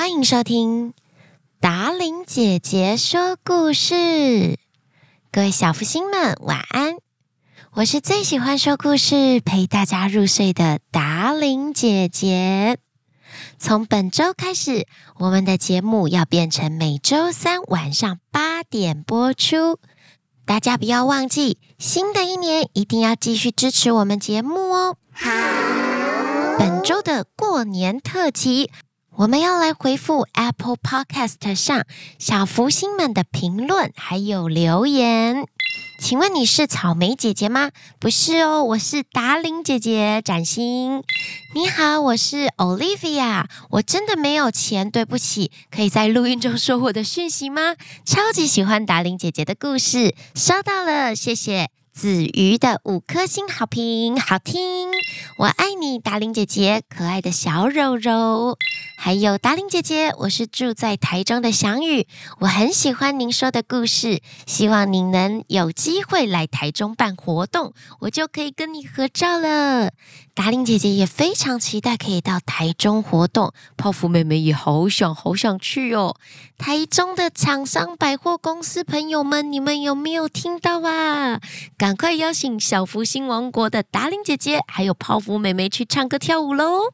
欢迎收听达伶姐姐说故事，各位小福星们晚安！我是最喜欢说故事陪大家入睡的达伶姐姐。从本周开始，我们的节目要变成每周三晚上八点播出。大家不要忘记，新的一年一定要继续支持我们节目哦。好，本周的过年特辑，我们要来回复 Apple Podcast 上小福星们的评论还有留言。请问你是草莓姐姐吗？不是哦，我是达伶姐姐，展欣。你好，我是 Olivia。我真的没有钱，对不起。可以在录音中说我的讯息吗？超级喜欢达伶姐姐的故事，收到了，谢谢。子瑜的五颗星好评，好听，我爱你，达伶姐姐，可爱的小柔柔。还有达伶姐姐，我是住在台中的翔宇，我很喜欢您说的故事，希望您能有机会来台中办活动，我就可以跟你合照了。达伶姐姐也非常期待可以到台中活动，泡芙妹妹也好想好想去哦。台中的厂商百货公司朋友们，你们有没有听到啊？赶快邀请小福星王国的达伶姐姐，还有泡芙妹妹去唱歌跳舞喽！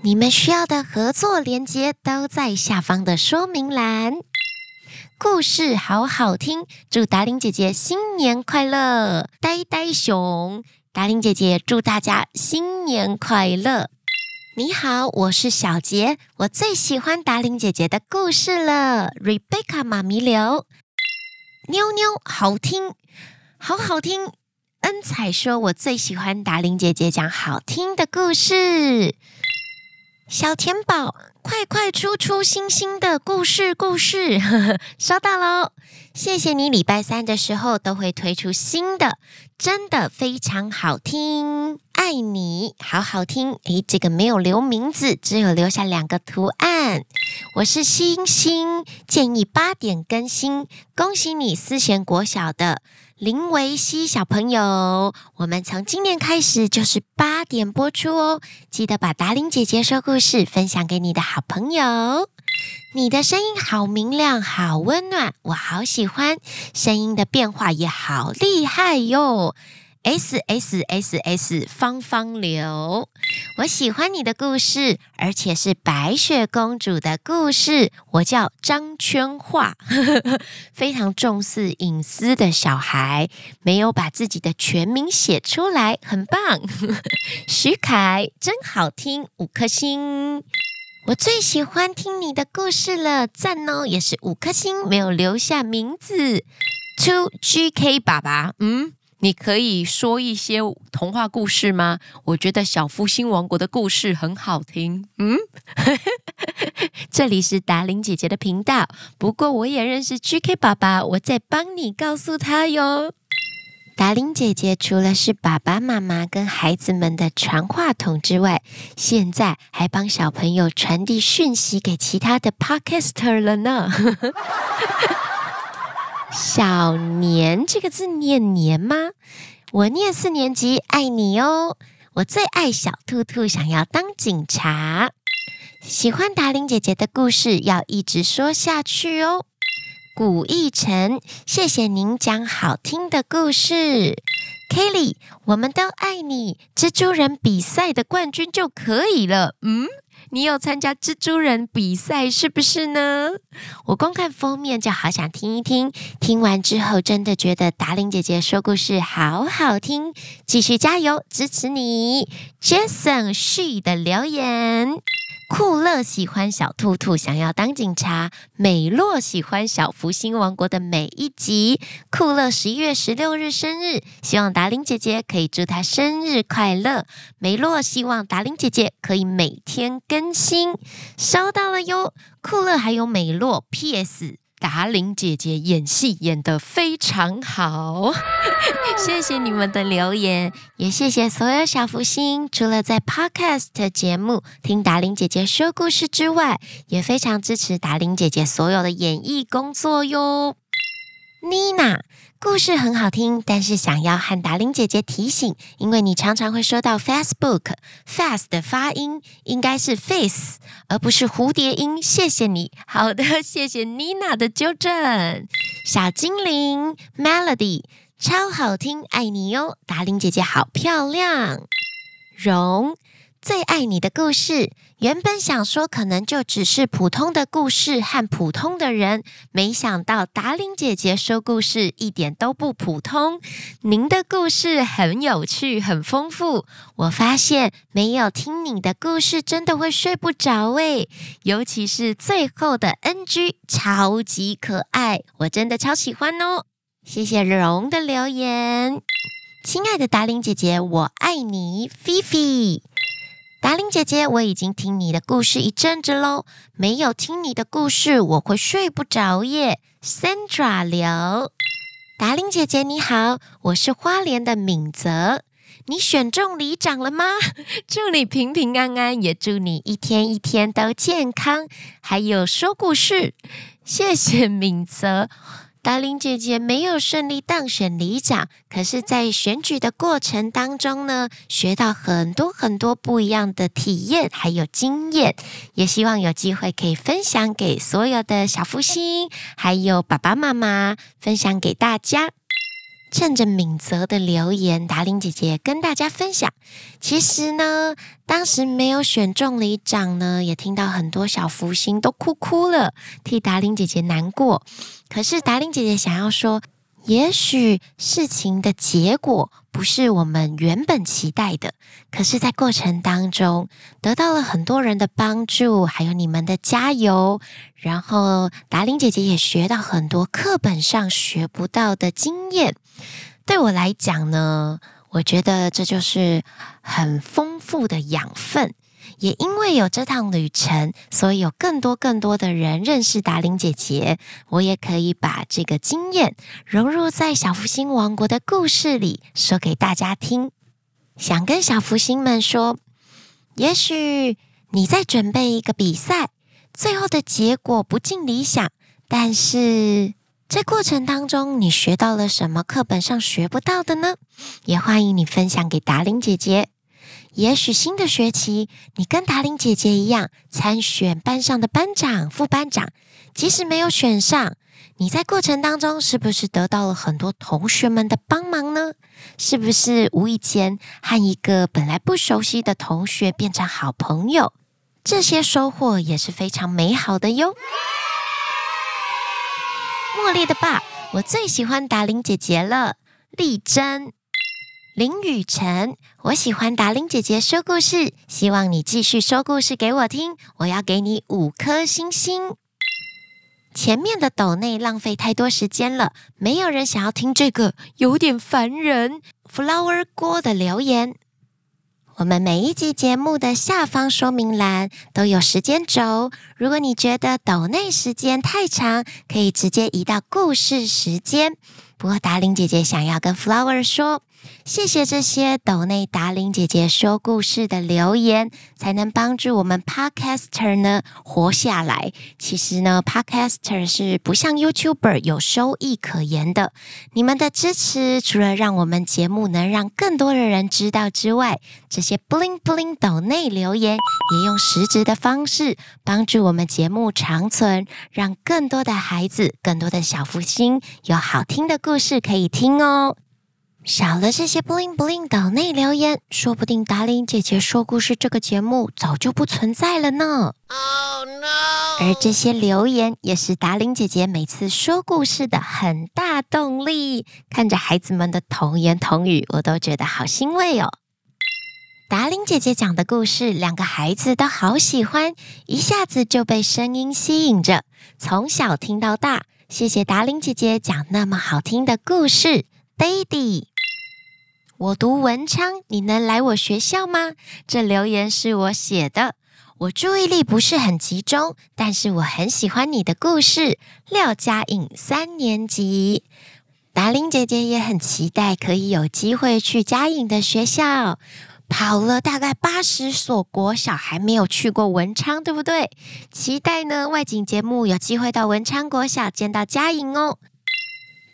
你们需要的合作连接都在下方的说明栏。故事好好听，祝达伶姐姐新年快乐！呆呆熊，达伶姐姐祝大家新年快乐！你好，我是小杰，我最喜欢达伶姐姐的故事了。Rebecca 妈咪流，妞妞好听，好好听。恩彩说，我最喜欢达伶姐姐讲好听的故事。小甜宝，快快出出星星的故事故事，呵呵，收到喽！谢谢你，礼拜三的时候都会推出新的，真的非常好听，爱你，好好听。诶，这个没有留名字，只有留下两个图案。我是星星，建议八点更新，恭喜你，思贤国小的。林维希小朋友，我们从今年开始就是八点播出哦，记得把达伶姐姐说故事分享给你的好朋友。你的声音好明亮，好温暖，我好喜欢，声音的变化也好厉害哟。S S S S 方方流，我喜欢你的故事，而且是白雪公主的故事。我叫张圈画，非常重视隐私的小孩，没有把自己的全名写出来，很棒。徐凯真好听，五颗星。我最喜欢听你的故事了，赞哦，也是五颗星，没有留下名字。To GK 爸爸，嗯。你可以说一些童话故事吗？我觉得小夫星王国的故事很好听。嗯，这里是达玲姐姐的频道，不过我也认识 GK 爸爸，我在帮你告诉他哟。达伶姐姐除了是爸爸妈妈跟孩子们的传话筒之外，现在还帮小朋友传递讯息给其他的 Podcaster 了呢。小年这个字念年吗？我念四年级，爱你哦。我最爱小兔兔，想要当警察。喜欢达伶姐姐的故事，要一直说下去哦。古逸晨，谢谢您讲好听的故事。Kelly，我们都爱你。蜘蛛人比赛的冠军就可以了。嗯。你有参加蜘蛛人比赛是不是呢？我光看封面就好想听一听，听完之后真的觉得达玲姐姐说故事好好听，继续加油，支持你。Jason She 的留言。酷乐喜欢小兔兔，想要当警察。美洛喜欢小福星王国的每一集。酷乐十一月十六日生日，希望达伶姐姐可以祝他生日快乐。美洛希望达伶姐姐可以每天更新，收到了哟。酷乐还有美洛，P.S. 达玲姐姐演戏演得非常好，谢谢你们的留言，也谢谢所有小福星。除了在 Podcast 节目听达玲姐姐说故事之外，也非常支持达玲姐姐所有的演艺工作哟。妮娜，故事很好听，但是想要和达伶姐姐提醒，因为你常常会说到 Facebook，fast 的发音应该是 face，而不是蝴蝶音。谢谢你。好的，谢谢妮娜的纠正。小精灵 Melody，超好听，爱你哟。达伶姐姐好漂亮。荣。最爱你的故事，原本想说可能就只是普通的故事和普通的人，没想到达伶姐姐说故事一点都不普通。您的故事很有趣，很丰富。我发现没有听你的故事真的会睡不着诶，尤其是最后的 NG 超级可爱，我真的超喜欢哦。谢谢荣的留言，亲爱的达伶姐姐，我爱你，菲菲。达令姐姐，我已经听你的故事一阵子喽。没有听你的故事，我会睡不着耶。Sandra 刘，达令姐姐你好，我是花莲的敏泽。你选中里长了吗？祝你平平安安，也祝你一天一天都健康。还有说故事，谢谢敏泽。达琳姐姐没有顺利当选里长，可是，在选举的过程当中呢，学到很多很多不一样的体验，还有经验，也希望有机会可以分享给所有的小福星，还有爸爸妈妈，分享给大家。趁着敏泽的留言，达伶姐姐跟大家分享。其实呢，当时没有选中里长呢，也听到很多小福星都哭哭了，替达伶姐姐难过。可是达伶姐姐想要说，也许事情的结果不是我们原本期待的，可是，在过程当中得到了很多人的帮助，还有你们的加油，然后达伶姐姐也学到很多课本上学不到的经验。对我来讲呢，我觉得这就是很丰富的养分。也因为有这趟旅程，所以有更多更多的人认识达伶姐姐。我也可以把这个经验融入在小福星王国的故事里，说给大家听。想跟小福星们说，也许你在准备一个比赛，最后的结果不尽理想，但是在过程当中，你学到了什么课本上学不到的呢？也欢迎你分享给达玲姐姐。也许新的学期，你跟达玲姐姐一样参选班上的班长、副班长，即使没有选上，你在过程当中是不是得到了很多同学们的帮忙呢？是不是无意间和一个本来不熟悉的同学变成好朋友？这些收获也是非常美好的哟。茉莉的爸，我最喜欢达伶姐姐了，丽珍。林雨晨，我喜欢达伶姐姐说故事，希望你继续说故事给我听。我要给你五颗星星。前面的斗内浪费太多时间了，没有人想要听这个，有点烦人。Flower 锅的留言，我们每一集节目的下方说明栏都有时间轴，如果你觉得抖内时间太长，可以直接移到故事时间。不过达玲姐姐想要跟 Flower 说。谢谢这些抖内达伶姐姐说故事的留言，才能帮助我们 Podcaster 呢活下来。其实呢，Podcaster 是不像 YouTuber 有收益可言的。你们的支持，除了让我们节目能让更多的人知道之外，这些 bling bling 抖内留言也用实质的方式帮助我们节目长存，让更多的孩子、更多的小福星有好听的故事可以听哦。少了这些 bling bling 岛内留言，说不定达伶姐姐说故事这个节目早就不存在了呢。Oh no！而这些留言也是达伶姐姐每次说故事的很大动力。看着孩子们的童言童语，我都觉得好欣慰哦。达伶姐姐讲的故事，两个孩子都好喜欢，一下子就被声音吸引着，从小听到大。谢谢达伶姐姐讲那么好听的故事。Daddy，我读文昌，你能来我学校吗？这留言是我写的。我注意力不是很集中，但是我很喜欢你的故事。廖佳颖三年级，达玲姐姐也很期待可以有机会去佳颖的学校。跑了大概八十所国小，还没有去过文昌，对不对？期待呢，外景节目有机会到文昌国小见到佳颖哦。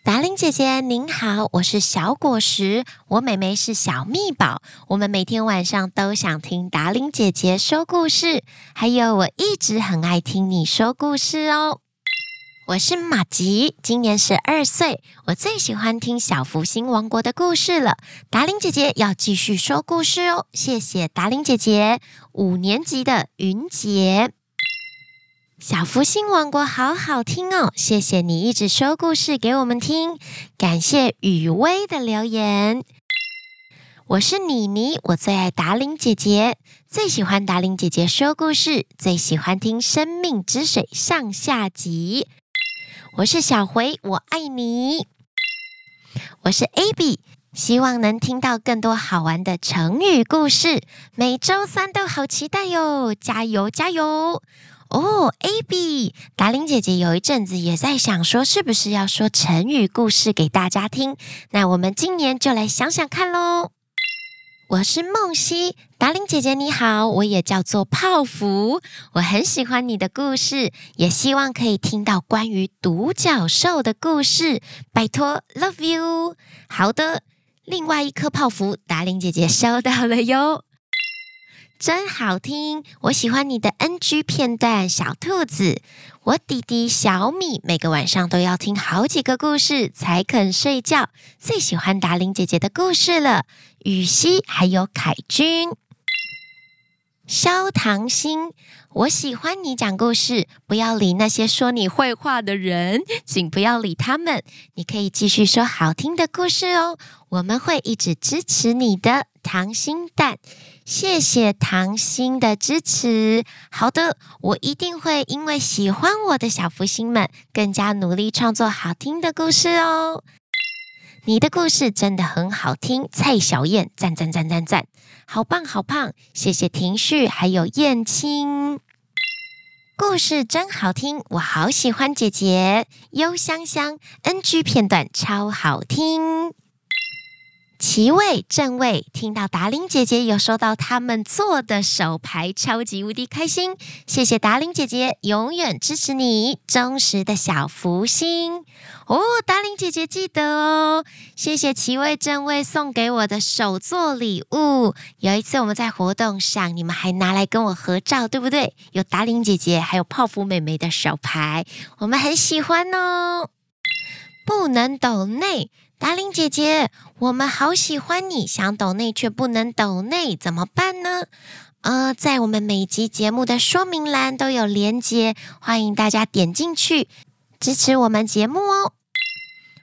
达伶姐姐您好，我是小果实，我妹妹是小蜜宝，我们每天晚上都想听达伶姐姐说故事，还有我一直很爱听你说故事哦。我是玛吉，今年十二岁，我最喜欢听小福星王国的故事了。达伶姐姐要继续说故事哦，谢谢达伶姐姐。五年级的云杰。小福星王国好好听哦，谢谢你一直说故事给我们听。感谢雨薇的留言。我是妮妮，我最爱达伶姐姐，最喜欢达伶姐姐说故事，最喜欢听《生命之水》上下集。我是小回，我爱你。我是 Abby，希望能听到更多好玩的成语故事，每周三都好期待哟！加油加油！哦，Abby，达玲姐姐有一阵子也在想说，是不是要说成语故事给大家听？那我们今年就来想想看喽。我是梦溪，达玲姐姐你好，我也叫做泡芙，我很喜欢你的故事，也希望可以听到关于独角兽的故事，拜托，Love you。好的，另外一颗泡芙，达玲姐姐收到了哟。真好听，我喜欢你的 NG 片段。小兔子，我弟弟小米每个晚上都要听好几个故事才肯睡觉，最喜欢达伶姐姐的故事了。雨熙还有凯君，肖唐心，我喜欢你讲故事，不要理那些说你坏话的人，请不要理他们。你可以继续说好听的故事哦，我们会一直支持你的。糖心蛋，谢谢糖心的支持。好的，我一定会因为喜欢我的小福星们，更加努力创作好听的故事哦。你的故事真的很好听，蔡小燕，赞赞赞赞赞，好棒好棒！谢谢庭旭，还有燕青，故事真好听，我好喜欢姐姐。幽香香，NG 片段超好听。奇位正位，听到达玲姐姐有收到他们做的手牌，超级无敌开心！谢谢达玲姐姐，永远支持你，忠实的小福星哦！达玲姐姐记得哦，谢谢奇位正位送给我的手作礼物。有一次我们在活动上，你们还拿来跟我合照，对不对？有达玲姐姐还有泡芙妹妹的手牌，我们很喜欢哦。不能抖内。达伶姐姐，我们好喜欢你，想抖内却不能抖内，怎么办呢？呃，在我们每集节目的说明栏都有连接，欢迎大家点进去支持我们节目哦。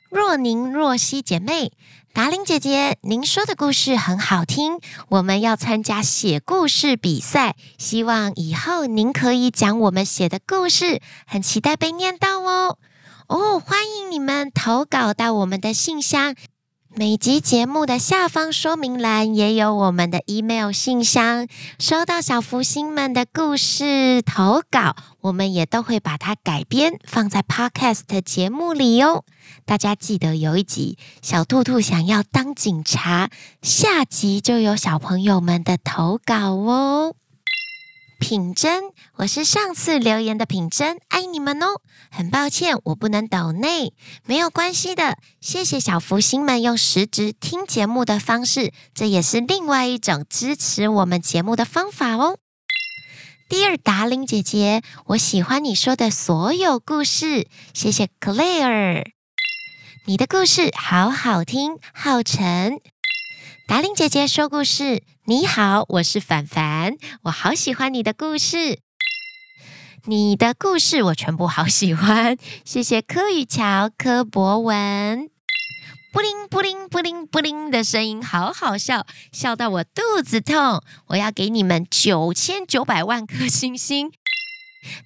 若宁若曦姐妹，达伶姐姐，您说的故事很好听，我们要参加写故事比赛，希望以后您可以讲我们写的故事，很期待被念到哦。哦，欢迎你们投稿到我们的信箱。每集节目的下方说明栏也有我们的 email 信箱。收到小福星们的故事投稿，我们也都会把它改编放在 podcast 节目里哦。大家记得有一集小兔兔想要当警察，下集就有小朋友们的投稿哦。品珍，我是上次留言的品珍，爱你们哦！很抱歉，我不能抖内，没有关系的。谢谢小福星们用实质听节目的方式，这也是另外一种支持我们节目的方法哦。第二，达伶姐姐，我喜欢你说的所有故事，谢谢 Claire，你的故事好好听，浩辰。达令姐姐说故事，你好，我是凡凡，我好喜欢你的故事，你的故事我全部好喜欢，谢谢柯宇乔、柯博文，布灵布灵布灵布灵的声音好好笑，笑到我肚子痛，我要给你们九千九百万颗星星。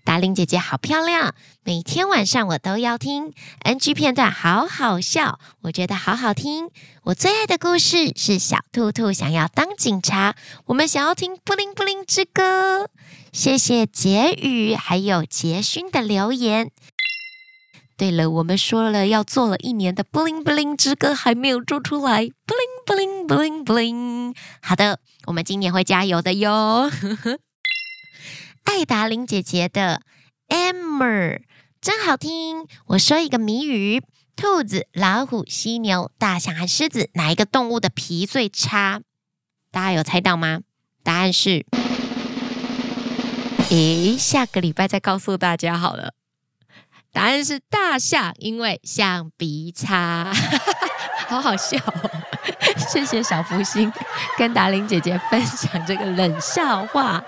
达令姐姐好漂亮，每天晚上我都要听 NG 片段，好好笑，我觉得好好听。我最爱的故事是小兔兔想要当警察，我们想要听布灵布灵之歌。谢谢杰宇还有杰勋的留言。对了，我们说了要做了一年的布灵布灵之歌，还没有做出来，布灵布灵布灵布灵。好的，我们今年会加油的哟。爱达伶姐姐的 Emmer 真好听。我说一个谜语：兔子、老虎、犀牛、大象和狮子，哪一个动物的皮最差？大家有猜到吗？答案是，诶，下个礼拜再告诉大家好了。答案是大象，因为象鼻差，好好笑哦。谢谢小福星跟达玲姐姐分享这个冷笑话。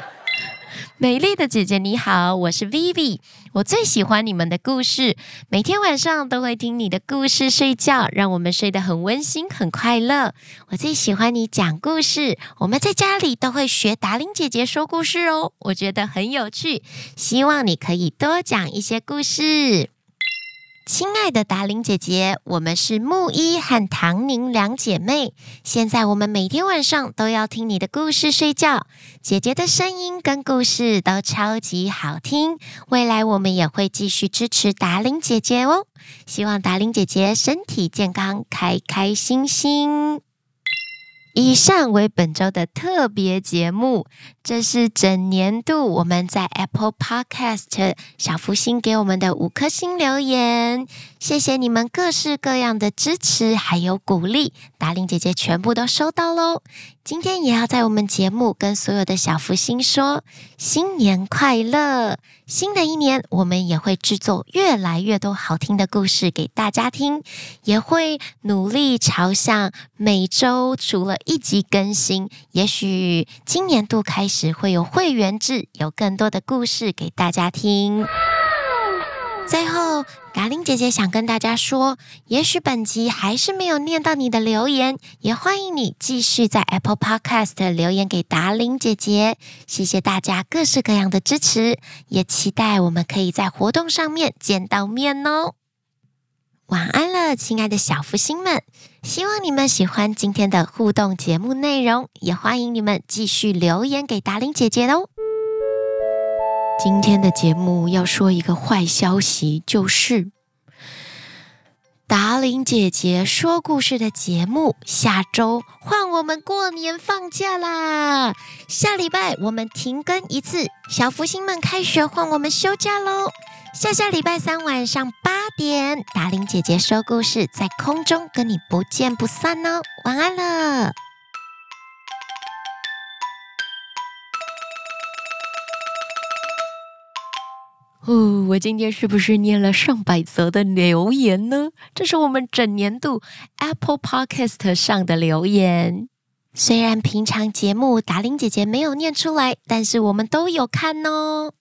美丽的姐姐你好，我是 Vivi，我最喜欢你们的故事，每天晚上都会听你的故事睡觉，让我们睡得很温馨很快乐。我最喜欢你讲故事，我们在家里都会学达琳姐姐说故事哦，我觉得很有趣，希望你可以多讲一些故事。亲爱的达玲姐姐，我们是木一和唐宁两姐妹。现在我们每天晚上都要听你的故事睡觉。姐姐的声音跟故事都超级好听。未来我们也会继续支持达玲姐姐哦。希望达玲姐姐身体健康，开开心心。以上为本周的特别节目，这是整年度我们在 Apple Podcast 小福星给我们的五颗星留言，谢谢你们各式各样的支持还有鼓励，达令姐姐全部都收到喽。今天也要在我们节目跟所有的小福星说新年快乐！新的一年，我们也会制作越来越多好听的故事给大家听，也会努力朝向每周除了一集更新。也许今年度开始会有会员制，有更多的故事给大家听。最后，达伶姐姐想跟大家说，也许本集还是没有念到你的留言，也欢迎你继续在 Apple Podcast 留言给达伶姐姐。谢谢大家各式各样的支持，也期待我们可以在活动上面见到面哦。晚安了，亲爱的小福星们，希望你们喜欢今天的互动节目内容，也欢迎你们继续留言给达玲姐姐哦。今天的节目要说一个坏消息，就是达玲姐姐说故事的节目下周换我们过年放假啦！下礼拜我们停更一次，小福星们开学换我们休假喽！下下礼拜三晚上八点，达玲姐姐说故事在空中跟你不见不散哦！晚安了。哦，我今天是不是念了上百则的留言呢？这是我们整年度 Apple Podcast 上的留言。虽然平常节目达玲姐姐没有念出来，但是我们都有看哦。